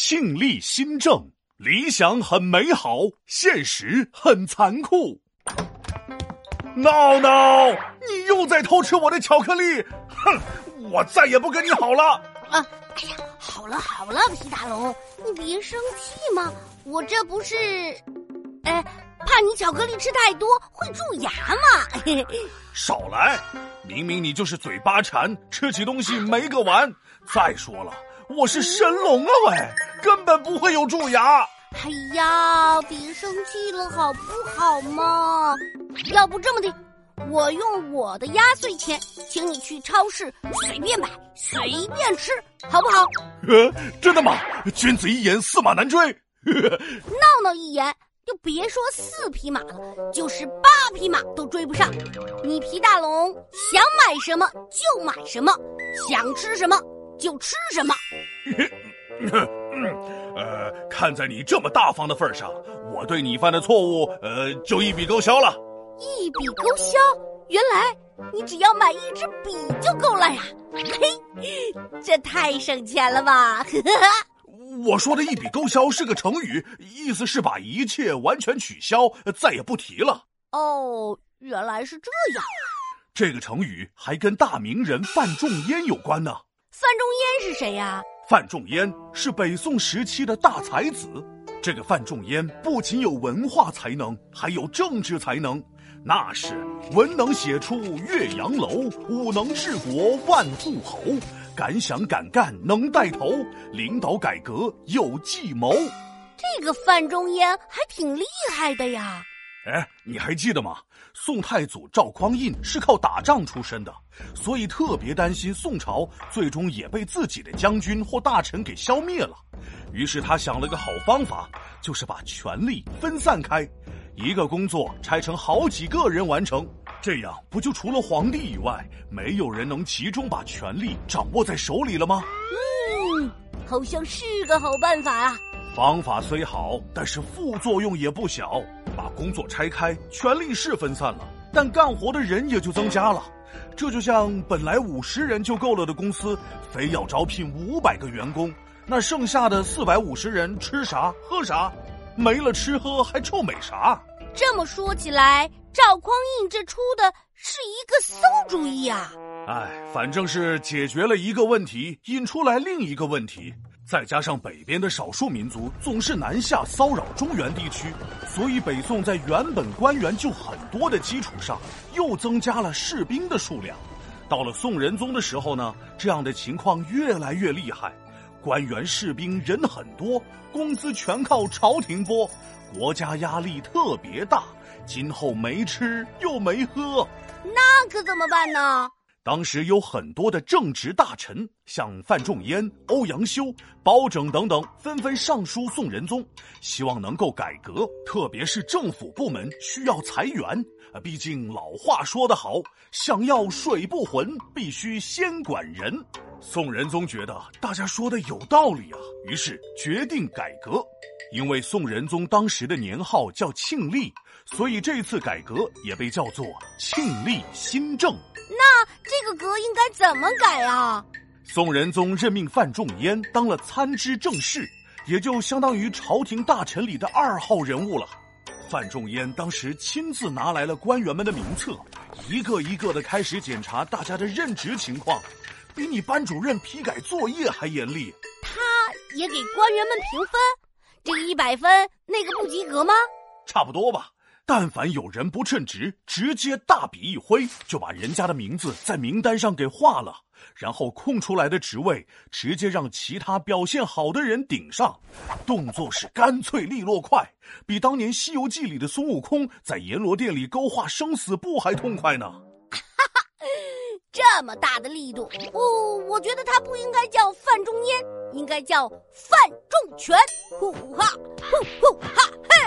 庆历新政，理想很美好，现实很残酷。闹闹，你又在偷吃我的巧克力！哼，我再也不跟你好了。啊，哎呀，好了好了，皮大龙，你别生气嘛，我这不是，哎，怕你巧克力吃太多会蛀牙嘛。嘿嘿。少来，明明你就是嘴巴馋，吃起东西没个完。再说了，我是神龙啊喂，根本不会有蛀牙。哎呀，别生气了好不好嘛？要不这么的，我用我的压岁钱，请你去超市随便买，随便吃，好不好？呃，真的吗？君子一言，驷马难追。闹闹一言，就别说四匹马了，就是八匹马都追不上。你皮大龙想买什么就买什么，想吃什么就吃什么。呃，看在你这么大方的份上，我对你犯的错误，呃，就一笔勾销了。一笔勾销？原来你只要买一支笔就够了呀！嘿，这太省钱了吧！我说的一笔勾销是个成语，意思是把一切完全取消，再也不提了。哦，原来是这样。这个成语还跟大名人范仲淹有关呢。范仲淹是谁呀？范仲淹是北宋时期的大才子。这个范仲淹不仅有文化才能，还有政治才能，那是文能写出岳阳楼，武能治国万户侯，敢想敢干能带头，领导改革有计谋。这个范仲淹还挺厉害的呀。哎，你还记得吗？宋太祖赵匡胤是靠打仗出身的，所以特别担心宋朝最终也被自己的将军或大臣给消灭了。于是他想了个好方法，就是把权力分散开，一个工作拆成好几个人完成，这样不就除了皇帝以外，没有人能集中把权力掌握在手里了吗？嗯，好像是个好办法啊。方法虽好，但是副作用也不小。把工作拆开，权力是分散了，但干活的人也就增加了。这就像本来五十人就够了的公司，非要招聘五百个员工，那剩下的四百五十人吃啥喝啥？没了吃喝还臭美啥？这么说起来，赵匡胤这出的是一个馊主意啊！哎，反正是解决了一个问题，引出来另一个问题。再加上北边的少数民族总是南下骚扰中原地区，所以北宋在原本官员就很多的基础上，又增加了士兵的数量。到了宋仁宗的时候呢，这样的情况越来越厉害，官员士兵人很多，工资全靠朝廷拨，国家压力特别大，今后没吃又没喝，那可怎么办呢？当时有很多的正直大臣，像范仲淹、欧阳修、包拯等等，纷纷上书宋仁宗，希望能够改革，特别是政府部门需要裁员。啊，毕竟老话说得好，想要水不浑，必须先管人。宋仁宗觉得大家说的有道理啊，于是决定改革。因为宋仁宗当时的年号叫庆历，所以这次改革也被叫做庆历新政。那个格应该怎么改啊？宋仁宗任命范仲淹当了参知政事，也就相当于朝廷大臣里的二号人物了。范仲淹当时亲自拿来了官员们的名册，一个一个的开始检查大家的任职情况，比你班主任批改作业还严厉。他也给官员们评分，这个一百分，那个不及格吗？差不多吧。但凡有人不称职，直接大笔一挥，就把人家的名字在名单上给划了，然后空出来的职位直接让其他表现好的人顶上，动作是干脆利落快，比当年《西游记》里的孙悟空在阎罗殿里勾画生死簿还痛快呢。哈哈，这么大的力度，我我觉得他不应该叫范仲淹，应该叫范仲全。呼哈，呼呼哈嘿。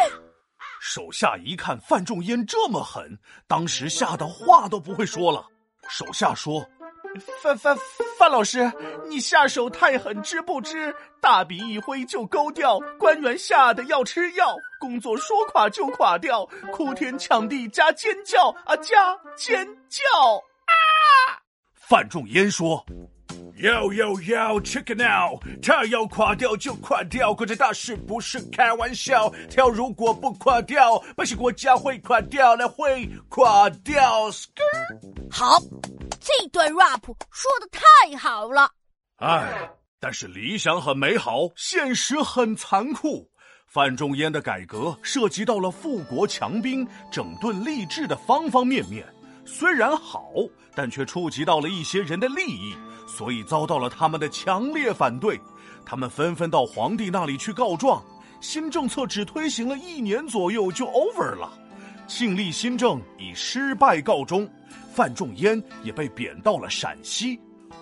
手下一看范仲淹这么狠，当时吓得话都不会说了。手下说：“范范范老师，你下手太狠，知不知？大笔一挥就勾掉，官员吓得要吃药，工作说垮就垮掉，哭天抢地加尖叫啊，加尖叫啊！”范仲淹说：“ Yo yo yo，check it out！它要垮掉就垮掉，国家大事不是开玩笑。它如果不垮掉，百姓国家会垮掉，那会垮掉。好，这段 rap 说的太好了。哎，但是理想很美好，现实很残酷。范仲淹的改革涉及到了富国强兵、整顿吏治的方方面面，虽然好，但却触及到了一些人的利益。所以遭到了他们的强烈反对，他们纷纷到皇帝那里去告状。新政策只推行了一年左右就 over 了，庆历新政以失败告终，范仲淹也被贬到了陕西。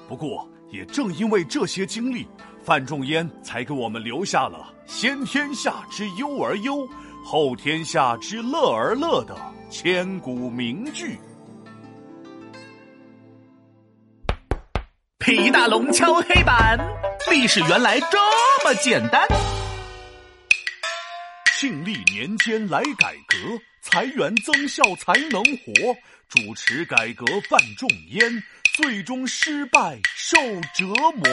不过，也正因为这些经历，范仲淹才给我们留下了“先天下之忧而忧，后天下之乐而乐”的千古名句。李大龙敲黑板，历史原来这么简单。庆历年间来改革，裁员增效才能活。主持改革范仲淹，最终失败受折磨。